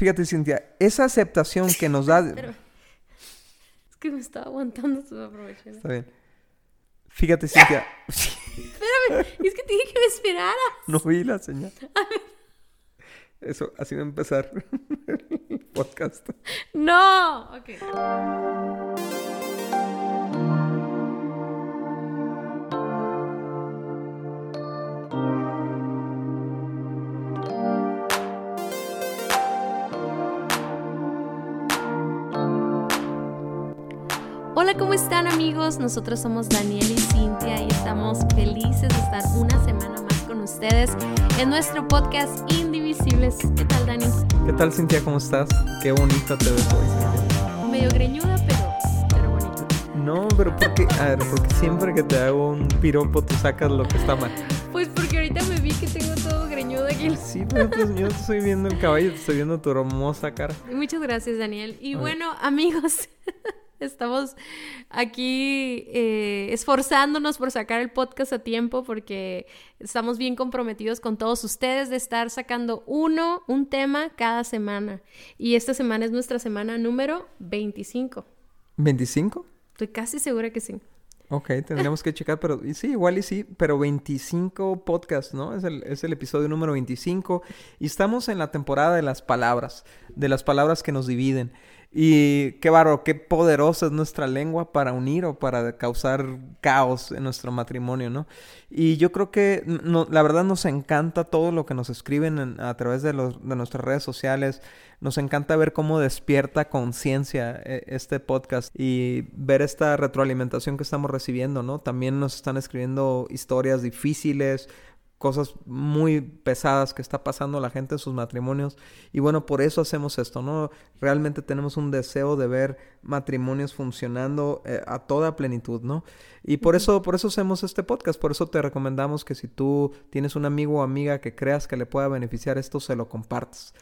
Fíjate, Cintia, esa aceptación que nos da... Pero... Es que me estaba aguantando su aprovechar. Está bien. Fíjate, Cintia. Espérame, es que te dije que me esperara. no vi la señal. Eso, así va a empezar el podcast. No, ok. Hola, ¿cómo están amigos? Nosotros somos Daniel y Cintia y estamos felices de estar una semana más con ustedes en nuestro podcast Indivisibles. ¿Qué tal, Dani? ¿Qué tal, Cintia? ¿Cómo estás? Qué bonita te ves hoy. Medio greñuda, pero, pero bonita. No, pero porque, a ver, porque siempre que te hago un piropo tú sacas lo que está mal. Pues porque ahorita me vi que tengo todo greñudo aquí. Sí, pero pues yo te estoy viendo el caballo, te estoy viendo tu hermosa cara. Muchas gracias, Daniel. Y bueno, amigos, estamos aquí eh, esforzándonos por sacar el podcast a tiempo porque estamos bien comprometidos con todos ustedes de estar sacando uno, un tema cada semana. Y esta semana es nuestra semana número 25. ¿25? Estoy casi segura que sí. Ok, tendríamos que checar, pero y sí, igual y sí, pero 25 podcasts, ¿no? Es el, es el episodio número 25 y estamos en la temporada de las palabras, de las palabras que nos dividen. Y qué bárbaro, qué poderosa es nuestra lengua para unir o para causar caos en nuestro matrimonio, ¿no? Y yo creo que no, la verdad nos encanta todo lo que nos escriben en- a través de, los, de nuestras redes sociales. Nos encanta ver cómo despierta conciencia eh, este podcast y ver esta retroalimentación que estamos recibiendo, ¿no? También nos están escribiendo historias difíciles, cosas muy pesadas que está pasando la gente en sus matrimonios. Y bueno, por eso hacemos esto, ¿no? Realmente tenemos un deseo de ver matrimonios funcionando eh, a toda plenitud, ¿no? Y por eso, por eso hacemos este podcast, por eso te recomendamos que si tú tienes un amigo o amiga que creas que le pueda beneficiar esto, se lo compartas.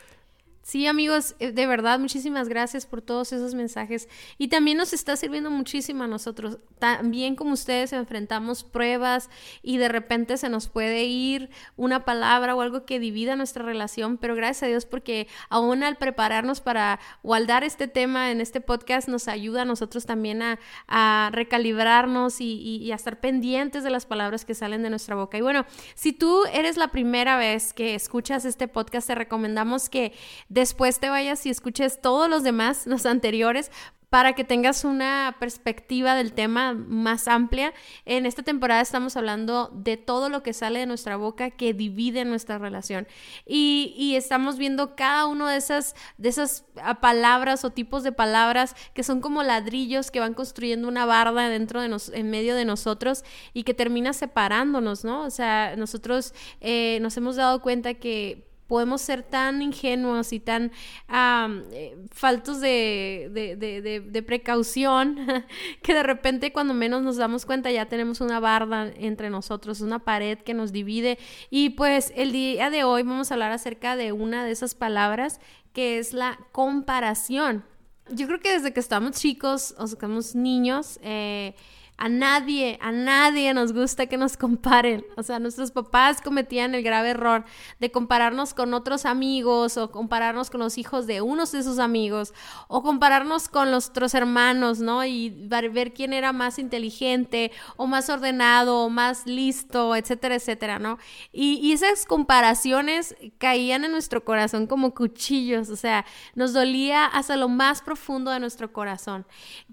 Sí, amigos, eh, de verdad, muchísimas gracias por todos esos mensajes. Y también nos está sirviendo muchísimo a nosotros. También como ustedes enfrentamos pruebas y de repente se nos puede ir una palabra o algo que divida nuestra relación, pero gracias a Dios porque aún al prepararnos para guardar este tema en este podcast nos ayuda a nosotros también a, recalibrarnos y a estar pendientes de las palabras que salen de nuestra boca. Y bueno, si tú eres la primera vez que escuchas este podcast, te recomendamos que después te vayas y escuches todos los demás, los anteriores, para que tengas una perspectiva del tema más amplia. En esta temporada estamos hablando de todo lo que sale de nuestra boca que divide nuestra relación. Y, y estamos viendo cada uno de esas, de esas ah, palabras o tipos de palabras que son como ladrillos que van construyendo una barda dentro de nos, en medio de nosotros y que termina separándonos, ¿no? O sea, nosotros eh, nos hemos dado cuenta que podemos ser tan ingenuos y tan eh, faltos de- de precaución que de repente cuando menos nos damos cuenta ya tenemos una barda entre nosotros, una pared que nos divide. Y pues el día de hoy vamos a hablar acerca de una de esas palabras que es la comparación. Yo creo que desde que estamos chicos o que estamos niños, eh, a nadie, a nadie nos gusta que nos comparen. O sea, nuestros papás cometían el grave error de compararnos con otros amigos o compararnos con los hijos de unos de sus amigos o compararnos con los otros hermanos, ¿no? Y ver quién era más inteligente o más ordenado o más listo, etcétera, etcétera, ¿no? Y, y esas comparaciones caían en nuestro corazón como cuchillos, o sea, nos dolía hasta lo más profundo de nuestro corazón.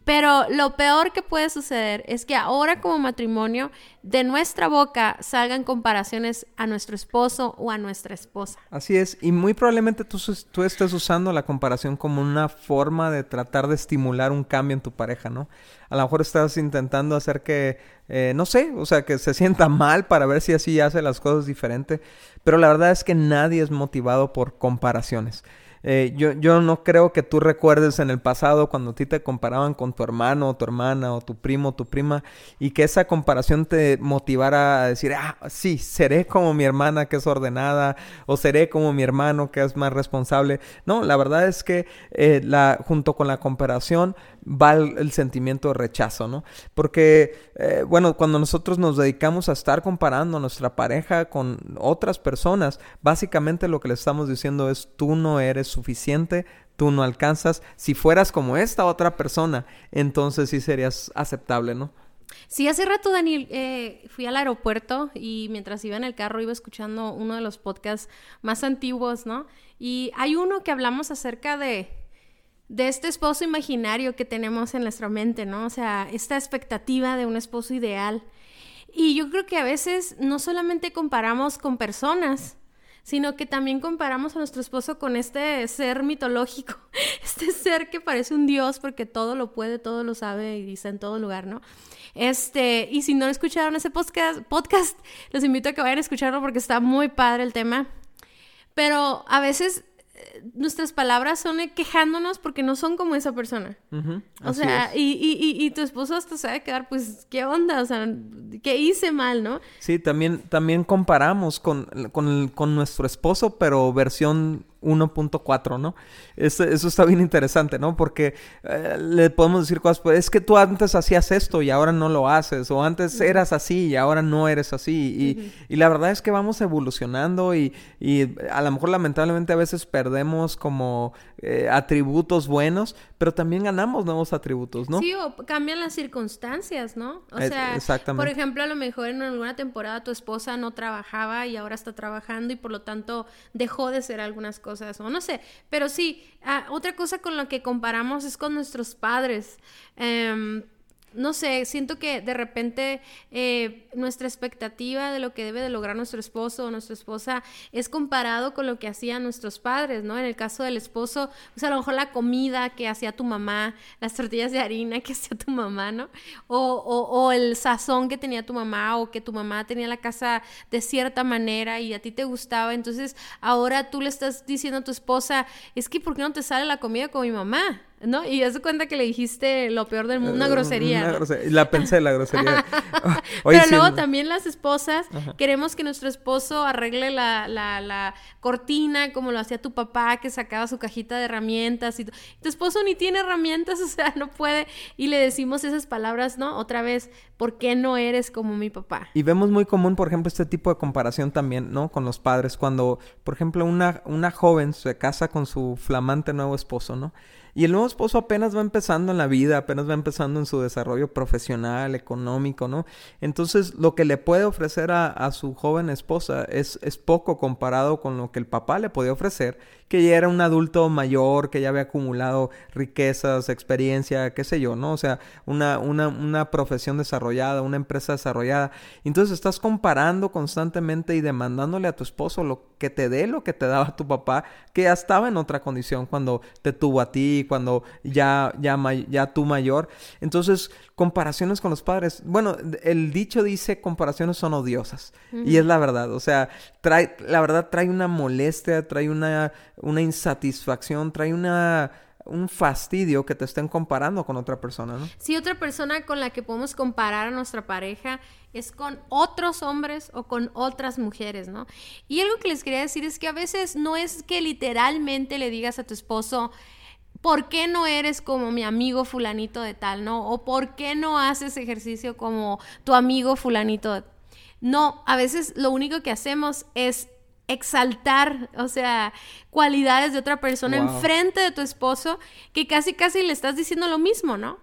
Pero lo peor que puede suceder es que ahora como matrimonio de nuestra boca salgan comparaciones a nuestro esposo o a nuestra esposa. Así es, y muy probablemente tú estés usando la comparación como una forma de tratar de estimular un cambio en tu pareja, ¿no? A lo mejor estás intentando hacer que, eh, no sé, o sea, que se sienta mal para ver si así hace las cosas diferente, pero la verdad es que nadie es motivado por comparaciones. Eh, yo, yo no creo que tú recuerdes en el pasado cuando a ti te comparaban con tu hermano o tu hermana o tu primo o tu prima y que esa comparación te motivara a decir, ah, sí, seré como mi hermana que es ordenada o seré como mi hermano que es más responsable. No, la verdad es que eh, la, junto con la comparación va el, sentimiento de rechazo, ¿no? Porque, eh, bueno, cuando nosotros nos dedicamos a estar comparando nuestra pareja con otras personas, personas, básicamente lo que le estamos diciendo es tú no eres suficiente, tú no alcanzas. Si fueras como esta otra persona, entonces sí serías aceptable, ¿no? Sí, hace rato, Daniel, eh, fui al aeropuerto y mientras iba en el carro iba escuchando uno de los podcasts más antiguos, ¿no? Y hay uno que hablamos acerca de, de este esposo imaginario que tenemos en nuestra mente, ¿no? O sea, esta expectativa de un esposo ideal. Y yo creo que a veces no solamente comparamos con personas, sino que también comparamos a nuestro esposo con este ser mitológico, este ser que parece un dios porque todo lo puede, todo lo sabe y dice en todo lugar, ¿no? Este, y si no escucharon ese podcast, podcast, los invito a que vayan a escucharlo porque está muy padre el tema. Pero a veces nuestras palabras son quejándonos porque no son como esa persona. o sea, y, y, y, tu esposo hasta a quedar, pues, ¿qué onda? O sea, ¿qué hice mal, no? Sí, también, también comparamos con, con, con nuestro esposo, pero versión 1.4, ¿no? Eso, eso, está bien interesante, ¿no? Porque eh, le podemos decir cosas, pues es que tú antes hacías esto y ahora no lo haces, o antes eras así y ahora no eres así. Y, y la verdad es que vamos evolucionando y, y, a lo mejor lamentablemente a veces perdemos como eh, atributos buenos, pero también ganamos nuevos atributos, ¿no? Sí, o cambian las circunstancias, ¿no? O sea, por ejemplo, a lo mejor en alguna temporada tu esposa no trabajaba y ahora está trabajando y por lo tanto dejó de ser algunas cosas, o no sé, pero sí, ah, otra cosa con la que comparamos es con nuestros padres. Em, no sé, siento que de repente eh, nuestra expectativa de lo que debe de lograr nuestro esposo o nuestra esposa es comparado con lo que hacían nuestros padres, ¿no? En el caso del esposo, pues a lo mejor la comida que hacía tu mamá, las tortillas de harina que hacía tu mamá, ¿no? O, o, el sazón que tenía tu mamá o que tu mamá tenía la casa de cierta manera y a ti te gustaba, entonces ahora tú le estás diciendo a tu esposa, es que ¿por qué no te sale la comida con mi mamá? ¿No? Y das cuenta que le dijiste lo peor del mundo, una eh, grosería. Una grosería. La pensé, la grosería. Pero luego también las esposas, queremos que nuestro esposo arregle la, la, la, cortina como lo hacía tu papá, que sacaba su cajita de herramientas. Y tu esposo ni tiene herramientas, o sea, no puede. Y le decimos esas palabras, ¿no? Otra vez, ¿por qué no eres como mi papá? Y vemos muy común, por ejemplo, este tipo de comparación también, ¿no? Con los padres. Cuando, por ejemplo, una, una joven se casa con su flamante nuevo esposo, ¿no? Y el nuevo esposo apenas va empezando en la vida, apenas va empezando en su desarrollo profesional, económico, ¿no? Entonces, lo que le puede ofrecer a, a su joven esposa es, es poco comparado con lo que el papá le podía ofrecer que ya era un adulto mayor, que ya había acumulado riquezas, experiencia, qué sé yo, ¿no? O sea, una, una, una profesión desarrollada, una empresa desarrollada. Entonces estás comparando constantemente y demandándole a tu esposo lo que te dé lo que te daba tu papá, que ya estaba en otra condición cuando te tuvo a ti, cuando ya, ya, ya tú mayor. Entonces, comparaciones con los padres. Bueno, el dicho dice comparaciones son odiosas. Y es la verdad. O sea, trae, la verdad trae una molestia, trae una, una insatisfacción, trae una un fastidio que te estén comparando con otra persona, ¿no? Sí, otra persona con la que podemos comparar a nuestra pareja es con otros hombres o con otras mujeres, ¿no? Y algo que les quería decir es que a veces no es que literalmente le digas a tu esposo, ¿por qué no eres como mi amigo fulanito de tal, no? O ¿por qué no haces ejercicio como tu amigo fulanito de No, a veces lo único que hacemos es exaltar, o sea, cualidades de otra persona en enfrente de tu esposo, que casi casi le estás diciendo lo mismo, ¿no?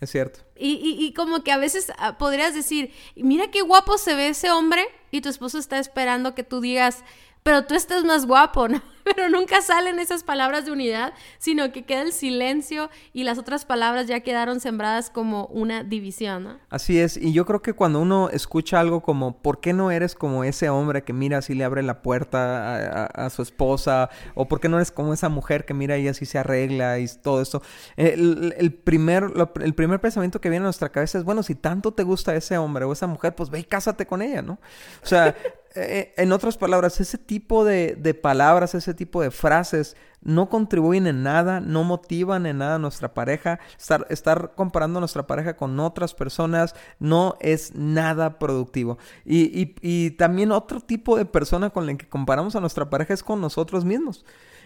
Es cierto. Y, y, y como que a veces ah, podrías decir, mira qué guapo se ve ese hombre, y tu esposo está esperando que tú digas, pero tú estás más guapo, ¿no? Pero nunca salen esas palabras de unidad, sino que queda el silencio y las otras palabras ya quedaron sembradas como una división, ¿no? Así es, y yo creo que cuando uno escucha algo como, ¿por qué no eres como ese hombre que mira así le abre la puerta a, su esposa? ¿O por qué no eres como esa mujer que mira y así se arregla y todo esto? El, primer, el primer pensamiento que viene a nuestra cabeza es, bueno, si tanto te gusta ese hombre o esa mujer, pues ve y cásate con ella, ¿no? O sea, eh, en otras palabras, ese tipo de, palabras, ese tipo de frases no contribuyen en nada, no motivan en nada a nuestra pareja. Estar, estar comparando a nuestra pareja con otras personas no es nada productivo. Y, y, también otro tipo de persona con la que comparamos a nuestra pareja es con nosotros mismos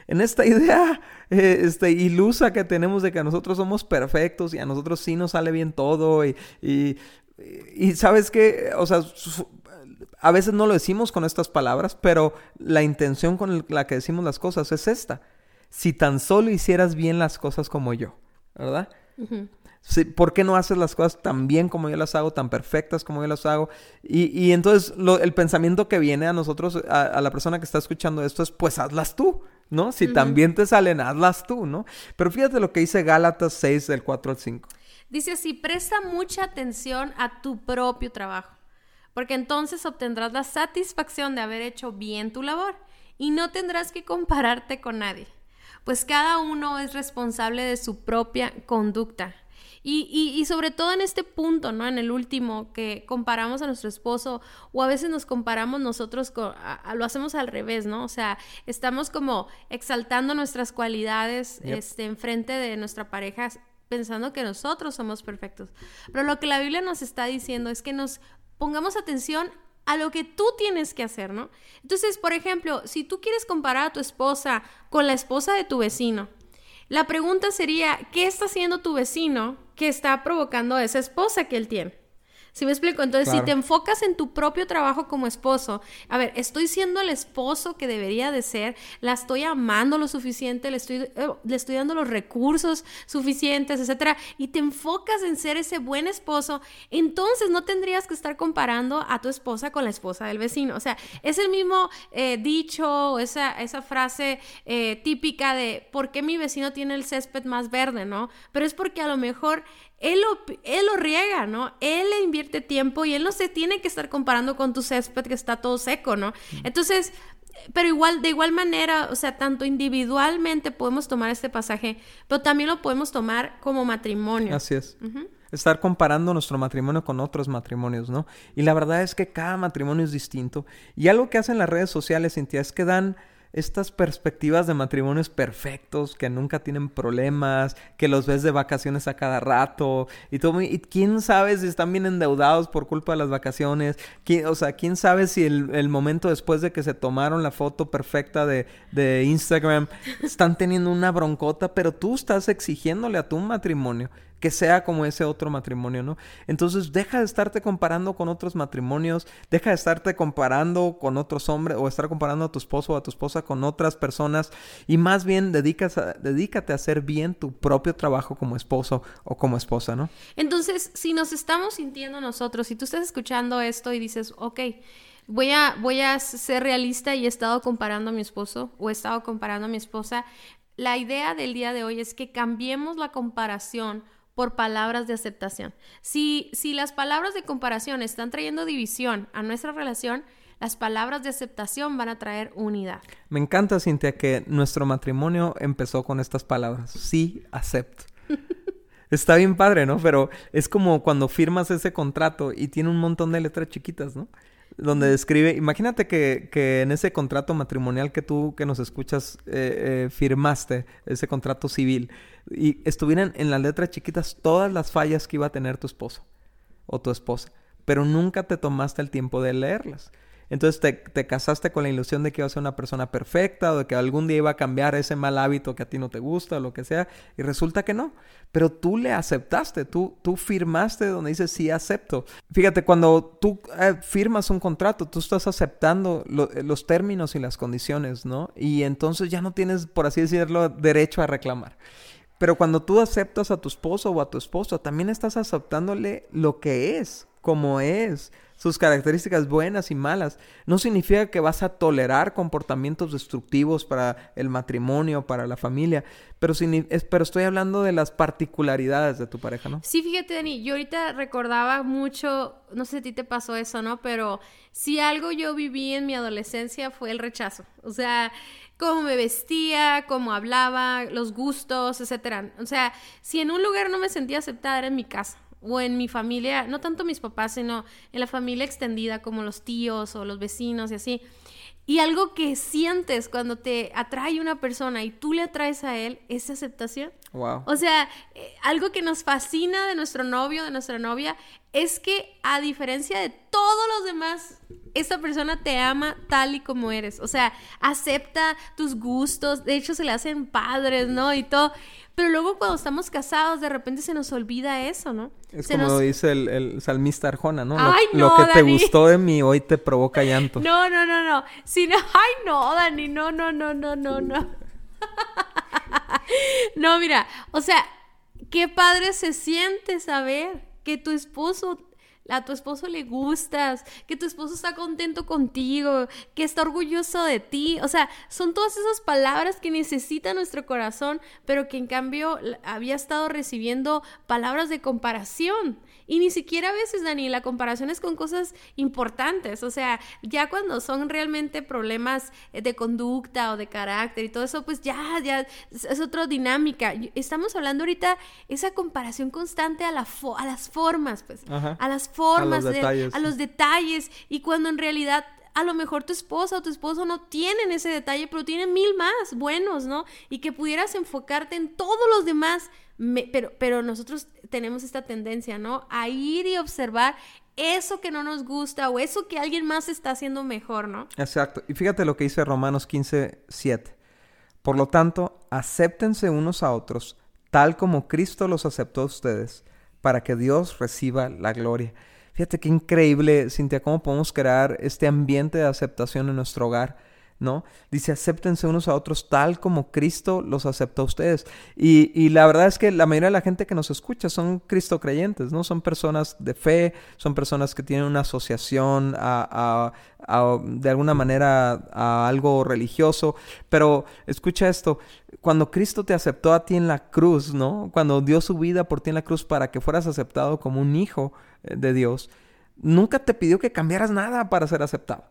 en esta idea eh, este, ilusa que tenemos de que nosotros somos perfectos y a nosotros sí nos sale bien todo y, Y sabes que, o sea, a veces no lo decimos con estas palabras, pero la intención con la que decimos las cosas es esta. Si tan solo hicieras bien las cosas como yo, ¿verdad? ¿Por qué no haces las cosas tan bien como yo las hago, tan perfectas como yo las hago? Y, entonces el pensamiento que viene a nosotros, a, la persona que está escuchando esto es, pues hazlas tú, ¿no? Si también te salen, hazlas tú, ¿no? Pero fíjate lo que dice Gálatas 6 del 4 al 5. Dice así, presta mucha atención a tu propio trabajo, porque entonces obtendrás la satisfacción de haber hecho bien tu labor y no tendrás que compararte con nadie, pues cada uno es responsable de su propia conducta. Y, y, sobre todo en este punto, ¿no? En el último, que comparamos a nuestro esposo o a veces nos comparamos nosotros, con, lo hacemos al revés, ¿no? O sea, estamos como exaltando nuestras cualidades este, en frente de nuestra pareja pensando que nosotros somos perfectos. Pero lo que la Biblia nos está diciendo es que nos pongamos atención a lo que tú tienes que hacer, ¿no? Entonces, por ejemplo, si tú quieres comparar a tu esposa con la esposa de tu vecino, la pregunta sería, ¿qué está haciendo tu vecino que está provocando a esa esposa que él tiene? ¿Sí me explico? Entonces, si te enfocas en tu propio trabajo como esposo, a ver, estoy siendo el esposo que debería de ser, la estoy amando lo suficiente, le estoy, eh, le estoy dando los recursos suficientes, etcétera, y te enfocas en ser ese buen esposo, entonces no tendrías que estar comparando a tu esposa con la esposa del vecino. O sea, es el mismo eh, dicho, esa, esa frase eh, típica de por qué mi vecino tiene el césped más verde, ¿no? Pero es porque a lo mejor él lo, él lo riega, ¿no? Él le invierte tiempo y él no se tiene que estar comparando con tu césped que está todo seco, ¿no? Entonces, pero igual, de igual manera, o sea, tanto individualmente podemos tomar este pasaje, pero también lo podemos tomar como matrimonio. Así es. Estar comparando nuestro matrimonio con otros matrimonios, ¿no? Y la verdad es que cada matrimonio es distinto. Y algo que hacen las redes sociales, Cintia, es que dan estas perspectivas de matrimonios perfectos, que nunca tienen problemas, que los ves de vacaciones a cada rato y todo. Y quién sabe si están bien endeudados por culpa de las vacaciones. o sea, quién sabe si el, momento después de que se tomaron la foto perfecta de, de Instagram están teniendo una broncota, pero tú estás exigiéndole a tu matrimonio que sea como ese otro matrimonio, ¿no? Entonces deja de estarte comparando con otros matrimonios, deja de estarte comparando con otros hombres o estar comparando a tu esposo o a tu esposa con otras personas y más bien dedicas dedícate a hacer bien tu propio trabajo como esposo o como esposa, ¿no? Entonces, si nos estamos sintiendo nosotros, si tú estás escuchando esto y dices, ok, voy a, voy a ser realista y he estado comparando a mi esposo o he estado comparando a mi esposa, la idea del día de hoy es que cambiemos la comparación por palabras de aceptación. Si, si las palabras de comparación están trayendo división a nuestra relación, las palabras de aceptación van a traer unidad. Me encanta, Cintia, que nuestro matrimonio empezó con estas palabras. Sí, acepto. Está bien padre, ¿no? Pero es como cuando firmas ese contrato y tiene un montón de letras chiquitas, ¿no? donde describe, imagínate que, que, en ese contrato matrimonial que tú que nos escuchas eh, eh, firmaste, ese contrato civil, y estuvieran en las letras chiquitas todas las fallas que iba a tener tu esposo o tu esposa, pero nunca te tomaste el tiempo de leerlas. Entonces te, casaste con la ilusión de que iba a ser una persona perfecta o de que algún día iba a cambiar ese mal hábito que a ti no te gusta o lo que sea. Y resulta que no. Pero tú le aceptaste, tú, tú firmaste donde dice sí acepto. Fíjate, cuando tú eh, firmas un contrato, tú estás aceptando los términos y las condiciones, ¿no? Y entonces ya no tienes, por así decirlo, derecho a reclamar. Pero cuando tú aceptas a tu esposo o a tu esposa, también estás aceptándole lo que es, como es sus características buenas y malas. No significa que vas a tolerar comportamientos destructivos para el matrimonio, para la familia, pero, pero estoy hablando de las particularidades de tu pareja, ¿no? Sí, fíjate, Dani, yo ahorita recordaba mucho, no sé si a ti te pasó eso, ¿no? Pero si algo yo viví en mi adolescencia fue el rechazo. O sea, cómo me vestía, cómo hablaba, los gustos, etcétera. O sea, si en un lugar no me sentía aceptada era en mi casa o en mi familia, no tanto mis papás, sino en la familia extendida como los tíos o los vecinos y así. Y algo que sientes cuando te atrae una persona y tú le atraes a él es aceptación. Wow. O sea, eh, algo que nos fascina de nuestro novio, de nuestra novia, es que a diferencia de todos los demás, esta persona te ama tal y como eres. O sea, acepta tus gustos, de hecho se le hacen padres, ¿no? Y todo. Pero luego cuando estamos casados, de repente se nos olvida eso, ¿no? Es Se como nos- dice el, el salmista Arjona, ¿no? Lo- Ay, lo, no, que te gustó de mí hoy te provoca llanto. No, no, no, no. Si no, ay, no, Dani, no, no, no, no, no, no. no, mira, o sea, qué padre se siente saber que tu esposo, a tu esposo le gustas, que tu esposo está contento contigo, que está orgulloso de ti. O sea, son todas esas palabras que necesita nuestro corazón, pero que en cambio había estado recibiendo palabras de comparación. Y ni siquiera a veces, Dani, la comparación es con cosas importantes. O sea, ya cuando son realmente problemas eh, de conducta o de carácter y todo eso, pues ya, ya es, otra dinámica. Estamos hablando ahorita esa comparación constante a, la fo- a las formas, pues. Ajá. A las formas, de- detalles. a los detalles. Y cuando en realidad a lo mejor tu esposa o tu esposo no tienen ese detalle, pero tienen mil más buenos, ¿no? Y que pudieras enfocarte en todos los demás. Pero nosotros tenemos esta tendencia, ¿no? A ir y observar eso que no nos gusta o eso que alguien más está haciendo mejor, ¿no? Exacto. Y fíjate lo que dice Romanos 15, 7. Por lo tanto, acéptense unos a otros, tal como Cristo los aceptó a ustedes, para que Dios reciba la gloria. Fíjate qué increíble, Cintia, cómo podemos crear este ambiente de aceptación en nuestro hogar. ¿No? Dice, acéptense unos a otros tal como Cristo los aceptó a ustedes. Y, y la verdad es que la mayoría de la gente que nos escucha son Cristo creyentes, ¿no? Son personas de fe, son personas que tienen una asociación a, a- a, de alguna manera a algo religioso. Pero escucha esto, cuando Cristo te aceptó a ti en la cruz, ¿no? Cuando dio su vida por ti en la cruz para que fueras aceptado como un hijo eh, de Dios, nunca te pidió que cambiaras nada para ser aceptado.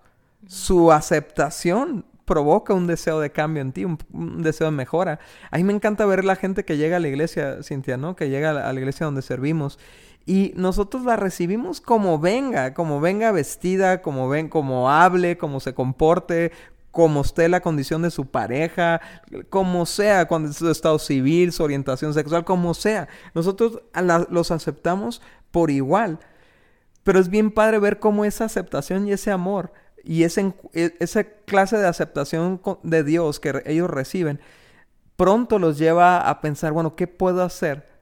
Su aceptación provoca un deseo de cambio en ti, un, deseo de mejora. A mí me encanta ver la gente que llega a la iglesia, Cintia, ¿no? Que llega a la, iglesia donde servimos y nosotros la recibimos como venga, como venga vestida, como ven, como hable, como se comporte, como esté la condición de su pareja, como sea, cuando su estado civil, su orientación sexual, como sea. Nosotros la- los aceptamos por igual. Pero es bien padre ver cómo esa aceptación y ese amor y ese, e- esa clase de aceptación de Dios que ellos reciben, pronto los lleva a pensar, bueno, ¿qué puedo hacer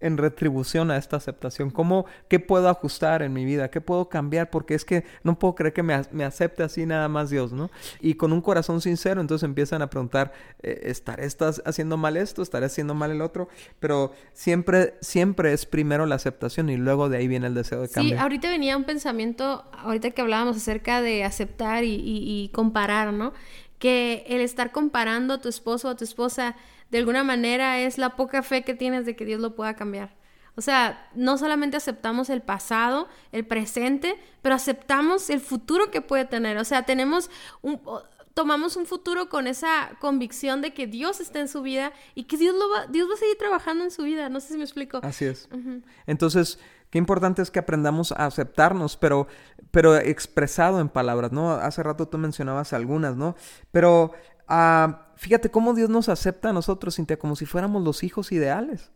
en retribución a esta aceptación? ¿Cómo, qué puedo ajustar en mi vida? ¿Qué puedo cambiar? Porque es que no puedo creer que me, acepte así nada más Dios, ¿no? Y con un corazón sincero, entonces empiezan a preguntar, eh, ¿estaré estás haciendo mal esto? ¿Estaré haciendo mal el otro? Pero siempre, siempre es primero la aceptación y luego de ahí viene el deseo de Sí, cambio. ahorita venía un pensamiento, ahorita que hablábamos acerca de aceptar y, y- y comparar, ¿no? Que el estar comparando a tu esposo o a tu esposa de alguna manera es la poca fe que tienes de que Dios lo pueda cambiar. O sea, no solamente aceptamos el pasado, el presente, pero aceptamos el futuro que puede tener. O sea, tenemos un tomamos un futuro con esa convicción de que Dios está en su vida y que Dios lo va, Dios va a seguir trabajando en su vida. No sé si me explico. Así es. Entonces, qué importante es que aprendamos a aceptarnos, pero, pero expresado en palabras, ¿no? Hace rato tú mencionabas algunas, ¿no? Pero ah, fíjate cómo Dios nos acepta a nosotros, Cintia, como si fuéramos los hijos ideales.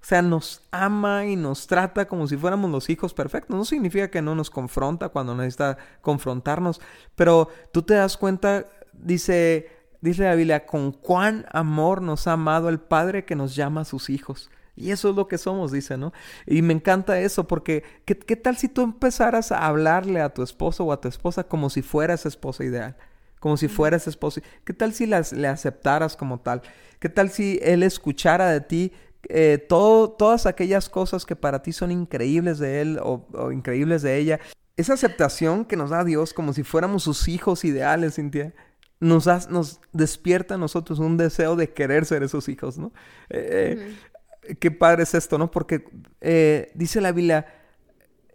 O sea, nos ama y nos trata como si fuéramos los hijos perfectos. No significa que no nos confronta cuando necesita confrontarnos, pero tú te das cuenta, dice, dice la Biblia, con cuán amor nos ha amado el Padre que nos llama a sus hijos. Y eso es lo que somos, dice, ¿no? Y me encanta eso porque ¿qué, tal si tú empezaras a hablarle a tu esposo o a tu esposa como si fuera esa esposa ideal? Como si fuera esa esposa. ¿Qué tal si las, le aceptaras como tal? ¿Qué tal si él escuchara de ti eh, todo, todas aquellas cosas que para ti son increíbles de él o, o increíbles de ella? Esa aceptación que nos da Dios como si fuéramos sus hijos ideales, Cintia, nos, da- nos despierta a nosotros un deseo de querer ser esos hijos, ¿no? Eh, Qué padre es esto, ¿no? Porque eh, dice la Biblia,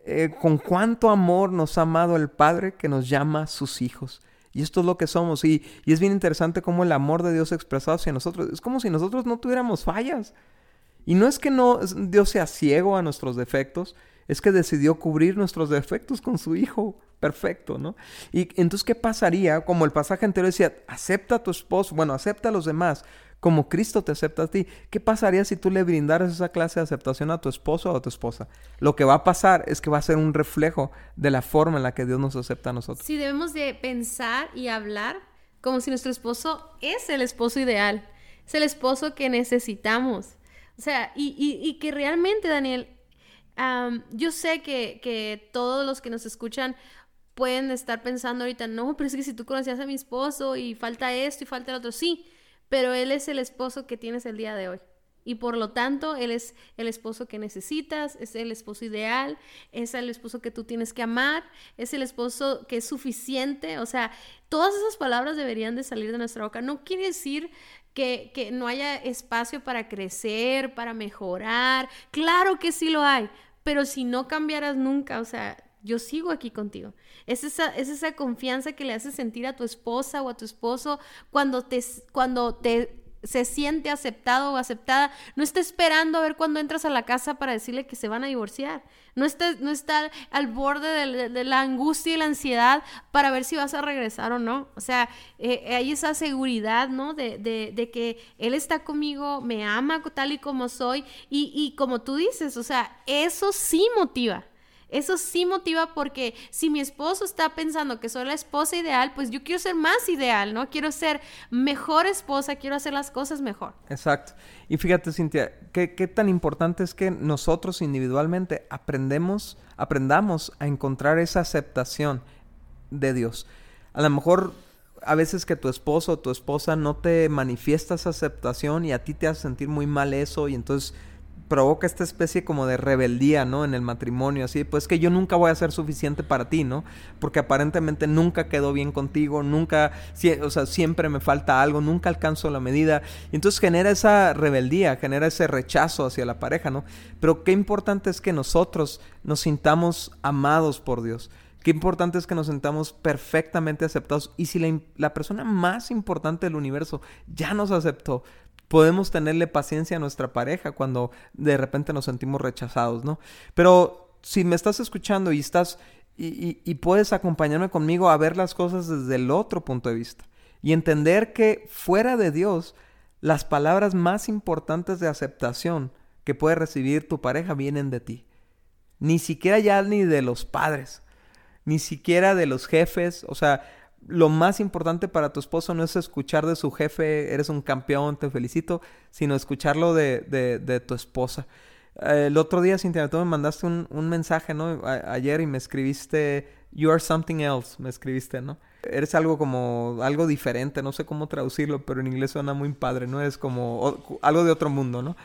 eh, con cuánto amor nos ha amado el Padre que nos llama sus hijos. Y esto es lo que somos. Y, y es bien interesante cómo el amor de Dios expresado hacia nosotros. Es como si nosotros no tuviéramos fallas. Y no es que no Dios sea ciego a nuestros defectos, es que decidió cubrir nuestros defectos con su Hijo perfecto, ¿no? Y entonces, ¿qué pasaría? Como el pasaje anterior decía, acepta a tu esposo, bueno, acepta a los demás como Cristo te acepta a ti. ¿Qué pasaría si tú le brindaras esa clase de aceptación a tu esposo o a tu esposa? Lo que va a pasar es que va a ser un reflejo de la forma en la que Dios nos acepta a nosotros. Sí, debemos de pensar y hablar como si nuestro esposo es el esposo ideal, es el esposo que necesitamos. O sea, y, que realmente, Daniel, yo sé que, que todos los que nos escuchan pueden estar pensando ahorita, no, pero es que si tú conocías a mi esposo y falta esto y falta el otro, sí, pero él es el esposo que tienes el día de hoy. Y por lo tanto, él es el esposo que necesitas, es el esposo ideal, es el esposo que tú tienes que amar, es el esposo que es suficiente. O sea, todas esas palabras deberían de salir de nuestra boca. No quiere decir que, que no haya espacio para crecer, para mejorar. Claro que sí lo hay, pero si no cambiaras nunca, o sea, yo sigo aquí contigo. Es esa, es esa confianza que le haces sentir a tu esposa o a tu esposo cuando te, cuando te se siente aceptado o aceptada, no está esperando a ver cuando entras a la casa para decirle que se van a divorciar. No está, no está al borde de, la angustia y la ansiedad para ver si vas a regresar o no. O sea, eh, hay esa seguridad, ¿no? De, de, que él está conmigo, me ama tal y como soy. Y, y como tú dices, o sea, eso sí motiva. Eso sí motiva porque si mi esposo está pensando que soy la esposa ideal, pues yo quiero ser más ideal, ¿no? Quiero ser mejor esposa, quiero hacer las cosas mejor. Exacto. Y fíjate, Cintia, qué, tan importante es que nosotros individualmente aprendemos, aprendamos a encontrar esa aceptación de Dios. A lo mejor a veces que tu esposo o tu esposa no te manifiesta esa aceptación y a ti te hace sentir muy mal eso y entonces provoca esta especie como de rebeldía, ¿no? En el matrimonio, así, pues que yo nunca voy a ser suficiente para ti, ¿no? Porque aparentemente nunca quedó bien contigo, nunca, o sea, siempre me falta algo, nunca alcanzo la medida. Y entonces genera esa rebeldía, genera ese rechazo hacia la pareja, ¿no? Pero qué importante es que nosotros nos sintamos amados por Dios. Qué importante es que nos sintamos perfectamente aceptados. Y si la persona más importante del universo ya nos aceptó, podemos tenerle paciencia a nuestra pareja cuando de repente nos sentimos rechazados, ¿no? Pero si me estás escuchando y estás y, puedes acompañarme conmigo a ver las cosas desde el otro punto de vista y entender que fuera de Dios, las palabras más importantes de aceptación que puede recibir tu pareja vienen de ti. Ni siquiera ya ni de los padres, ni siquiera de los jefes, o sea, lo más importante para tu esposo no es escuchar de su jefe, eres un campeón, te felicito, sino escucharlo de, de, tu esposa. el otro día, Cintia, tú me mandaste un, un mensaje, ¿no? ayer y me escribiste, You are something else, me escribiste, ¿no? Eres algo como, algo diferente, no sé cómo traducirlo, pero en inglés suena muy padre, ¿no? Es como algo de otro mundo, ¿no?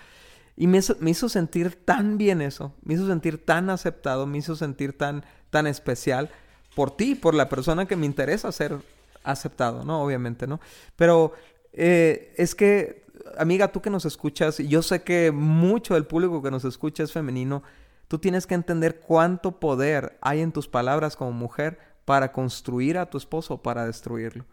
Y me hizo, me hizo sentir tan bien eso, me hizo sentir tan aceptado, me hizo sentir tan, tan especial por ti, por la persona que me interesa ser aceptado, ¿no? Obviamente, ¿no? Pero eh, es que, amiga, tú que nos escuchas, yo sé que mucho del público que nos escucha es femenino, tú tienes que entender cuánto poder hay en tus palabras como mujer para construir a tu esposo o para destruirlo.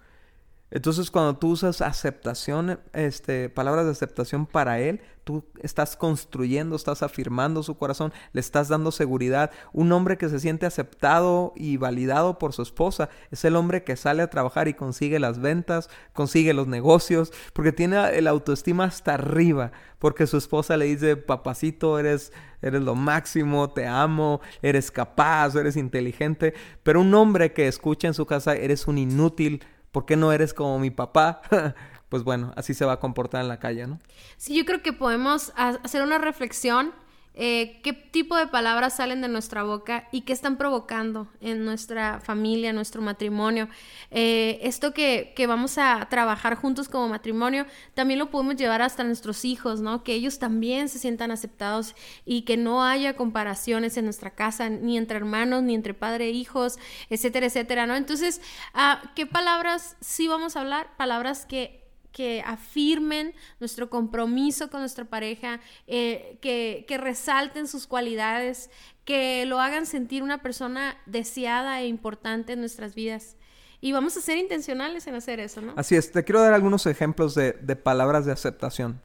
Entonces, cuando tú usas aceptación, este, palabras de aceptación para él, tú estás construyendo, estás afirmando su corazón, le estás dando seguridad. Un hombre que se siente aceptado y validado por su esposa es el hombre que sale a trabajar y consigue las ventas, consigue los negocios, porque tiene el autoestima hasta arriba, porque su esposa le dice, papacito, eres, eres lo máximo, te amo, eres capaz, eres inteligente. Pero un hombre que escucha en su casa, eres un inútil, ¿por qué no eres como mi papá? pues bueno, así se va a comportar en la calle, ¿no? Sí, yo creo que podemos hacer una reflexión. Eh, qué tipo de palabras salen de nuestra boca y qué están provocando en nuestra familia, nuestro matrimonio. Eh, esto que, que, vamos a trabajar juntos como matrimonio, también lo podemos llevar hasta nuestros hijos, ¿no? Que ellos también se sientan aceptados y que no haya comparaciones en nuestra casa, ni entre hermanos, ni entre padre e hijos, etcétera, etcétera, ¿no? Entonces, ah, ¿qué palabras sí vamos a hablar? Palabras que que afirmen nuestro compromiso con nuestra pareja, eh, que, que, resalten sus cualidades, que lo hagan sentir una persona deseada e importante en nuestras vidas. Y vamos a ser intencionales en hacer eso, ¿no? Así es, te quiero dar algunos ejemplos de, de palabras de aceptación.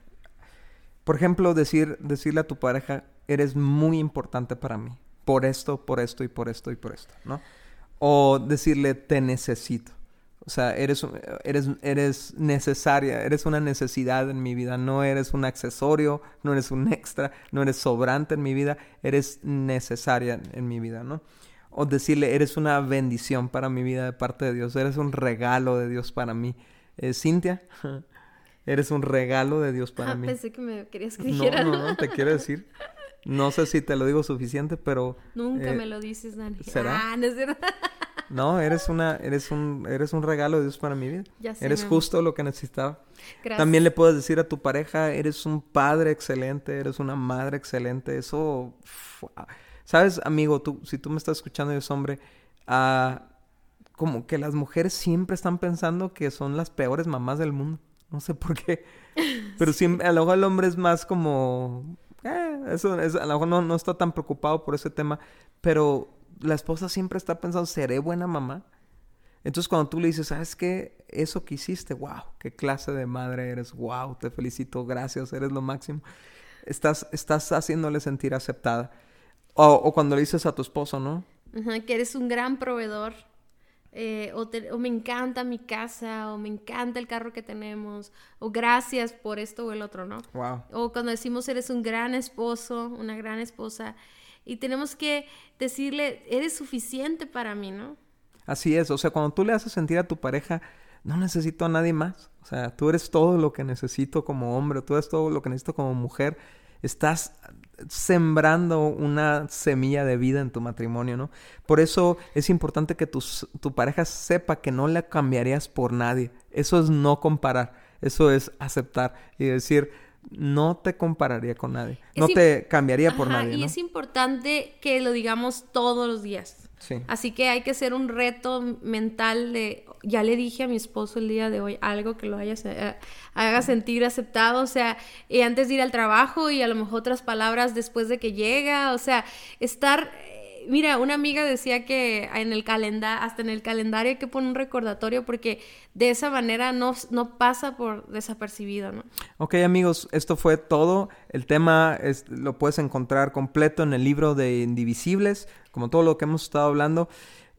Por ejemplo, decir, decirle a tu pareja, eres muy importante para mí, por esto, por esto y por esto y por esto, ¿no? O decirle, te necesito O sea, eres, eres, eres necesaria, eres una necesidad en mi vida, no eres un accesorio, no eres un extra, no eres sobrante en mi vida, eres necesaria en mi vida, ¿no? O decirle, eres una bendición para mi vida de parte de Dios, eres un regalo de Dios para mí. Eh, Cintia, eres un regalo de Dios para ah, mí. Pensé que me querías que dijera. No, no, no, te quiero decir. No sé si te lo digo suficiente, pero... Nunca eh, me lo dices, Dani. ¿Será? Ah, no es verdad. No, eres una, eres un, eres un regalo de Dios para mi vida. Ya sé, eres justo lo que necesitaba. Gracias. También le puedes decir a tu pareja, eres un padre excelente, eres una madre excelente. Eso, sabes, amigo, tú, si tú me estás escuchando y eres hombre, ah, como que las mujeres siempre están pensando que son las peores mamás del mundo. No sé por qué. Pero siempre, a lo mejor el hombre es más como, eh, eso, es, a lo mejor no, no está tan preocupado por ese tema, pero la esposa siempre está pensando, ¿seré buena mamá? Entonces cuando tú le dices, ¿sabes qué? Eso que hiciste, wow, qué clase de madre eres, wow, te felicito, gracias, eres lo máximo. Estás, estás haciéndole sentir aceptada. O, cuando le dices a tu esposo, ¿no? que eres un gran proveedor. Eh, o, o, me encanta mi casa, o me encanta el carro que tenemos, o gracias por esto o el otro, ¿no? Wow. O cuando decimos eres un gran esposo, una gran esposa, y tenemos que decirle, eres suficiente para mí, ¿no? Así es, o sea, cuando tú le haces sentir a tu pareja, no necesito a nadie más, o sea, tú eres todo lo que necesito como hombre, tú eres todo lo que necesito como mujer, estás sembrando una semilla de vida en tu matrimonio, ¿no? Por eso es importante que tu, tu pareja sepa que no la cambiarías por nadie, eso es no comparar, eso es aceptar y decir, no te compararía con nadie. no te cambiaría por nadie. Y es importante que lo digamos todos los días. Sí. Así que hay que hacer un reto mental de, ya le dije a mi esposo el día de hoy algo que lo haya, eh, haga sentir aceptado, o sea, y antes de ir al trabajo y a lo mejor otras palabras después de que llega, o sea, estar mira, una amiga decía que en el calendario, hasta en el calendario hay que poner un recordatorio porque de esa manera no, no pasa por desapercibido, ¿no? Ok, amigos, esto fue todo. El tema es, lo puedes encontrar completo en el libro de Indivisibles, como todo lo que hemos estado hablando.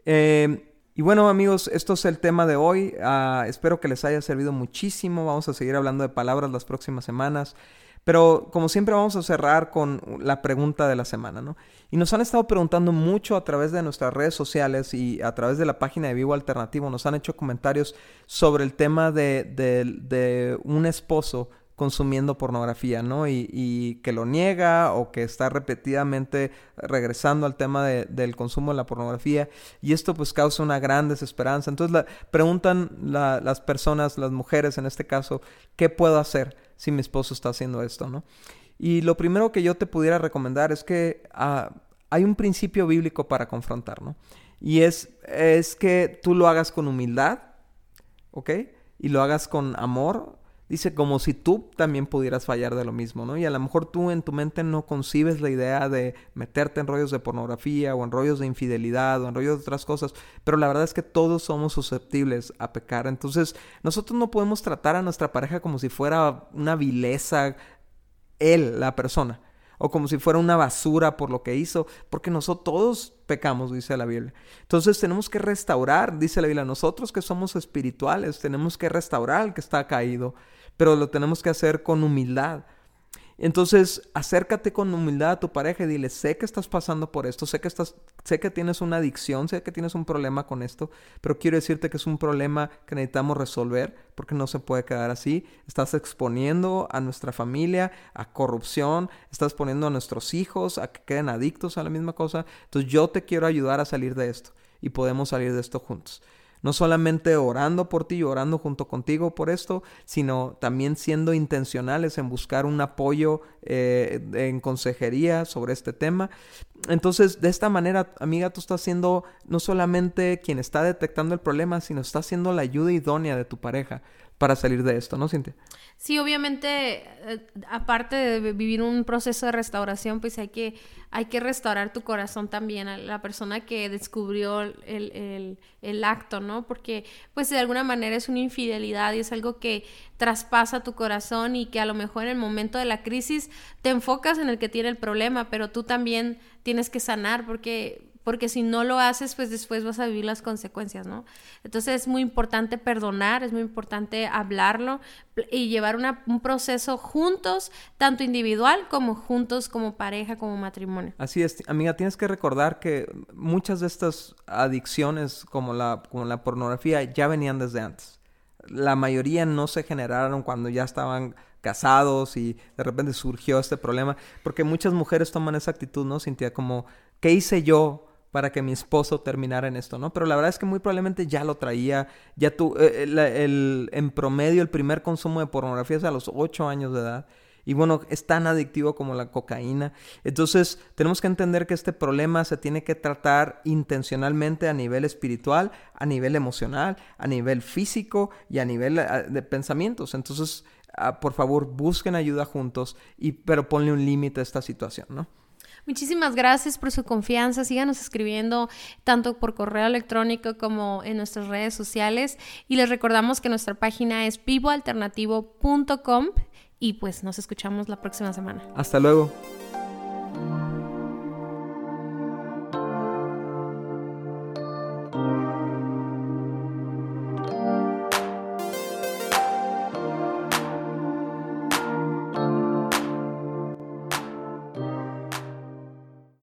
Eh, y bueno, amigos, esto es el tema de hoy. Ah, espero que les haya servido muchísimo. Vamos a seguir hablando de palabras las próximas semanas. Pero como siempre vamos a cerrar con la pregunta de la semana, ¿no? Y nos han estado preguntando mucho a través de nuestras redes sociales y a través de la página de Vivo Alternativo, nos han hecho comentarios sobre el tema de, un esposo consumiendo pornografía, ¿no? Y, que lo niega o que está repetidamente regresando al tema del consumo de la pornografía y esto pues causa una gran desesperanza. Entonces la, preguntan las personas, las mujeres en este caso, ¿qué puedo hacer? si mi esposo está haciendo esto, ¿no? Y lo primero que yo te pudiera recomendar es que ah, hay un principio bíblico para confrontar, ¿no? Y es, es que tú lo hagas con humildad, ¿ok? Y lo hagas con amor, Dice como si tú también pudieras fallar de lo mismo, ¿no? Y a lo mejor tú en tu mente no concibes la idea de meterte en rollos de pornografía o en rollos de infidelidad o en rollos de otras cosas, pero la verdad es que todos somos susceptibles a pecar. Entonces, nosotros no podemos tratar a nuestra pareja como si fuera una vileza él, la persona o como si fuera una basura por lo que hizo, porque nosotros todos pecamos, dice la Biblia. Entonces tenemos que restaurar, dice la Biblia, nosotros que somos espirituales, tenemos que restaurar al que está caído, pero lo tenemos que hacer con humildad. Entonces, acércate con humildad a tu pareja y dile, sé que estás pasando por esto, sé que, estás, sé que tienes una adicción, sé que tienes un problema con esto, pero quiero decirte que es un problema que necesitamos resolver porque no se puede quedar así. Estás exponiendo a nuestra familia a corrupción, estás poniendo a nuestros hijos a que queden adictos a la misma cosa. Entonces, yo te quiero ayudar a salir de esto y podemos salir de esto juntos. No solamente orando por ti y orando junto contigo por esto, sino también siendo intencionales en buscar un apoyo eh, en consejería sobre este tema. Entonces, de esta manera, amiga, tú estás siendo no solamente quien está detectando el problema, sino estás siendo la ayuda idónea de tu pareja para salir de esto, ¿no, Cintia? Sí, obviamente, eh, aparte de vivir un proceso de restauración, pues hay que, hay que restaurar tu corazón también a la persona que descubrió el, el, acto, ¿no? Porque, pues, de alguna manera es una infidelidad y es algo que traspasa tu corazón y que a lo mejor en el momento de la crisis te enfocas en el que tiene el problema, pero tú también tienes que sanar porque porque si no lo haces, pues después vas a vivir las consecuencias, ¿no? Entonces es muy importante perdonar, es muy importante hablarlo y llevar un proceso juntos, tanto individual como juntos como pareja, como matrimonio. Así es, amiga, tienes que recordar que muchas de estas adicciones como la, como la pornografía ya venían desde antes. La mayoría no se generaron cuando ya estaban casados y de repente surgió este problema, porque muchas mujeres toman esa actitud, ¿no? Cintia, como, ¿qué hice yo para que mi esposo terminara en esto, ¿no? Pero la verdad es que muy probablemente ya lo traía, ya tú, eh, el, en promedio el primer consumo de pornografía es a los 8 años de edad. Y bueno, es tan adictivo como la cocaína. Entonces, tenemos que entender que este problema se tiene que tratar intencionalmente a nivel espiritual, a nivel emocional, a nivel físico y a nivel eh, de pensamientos. Entonces, ah, por favor, busquen ayuda juntos, y, pero ponle un límite a esta situación, ¿no? Muchísimas gracias por su confianza. Síganos escribiendo tanto por correo electrónico como en nuestras redes sociales. Y les recordamos que nuestra página es vivoalternativo.com y pues nos escuchamos la próxima semana. Hasta luego.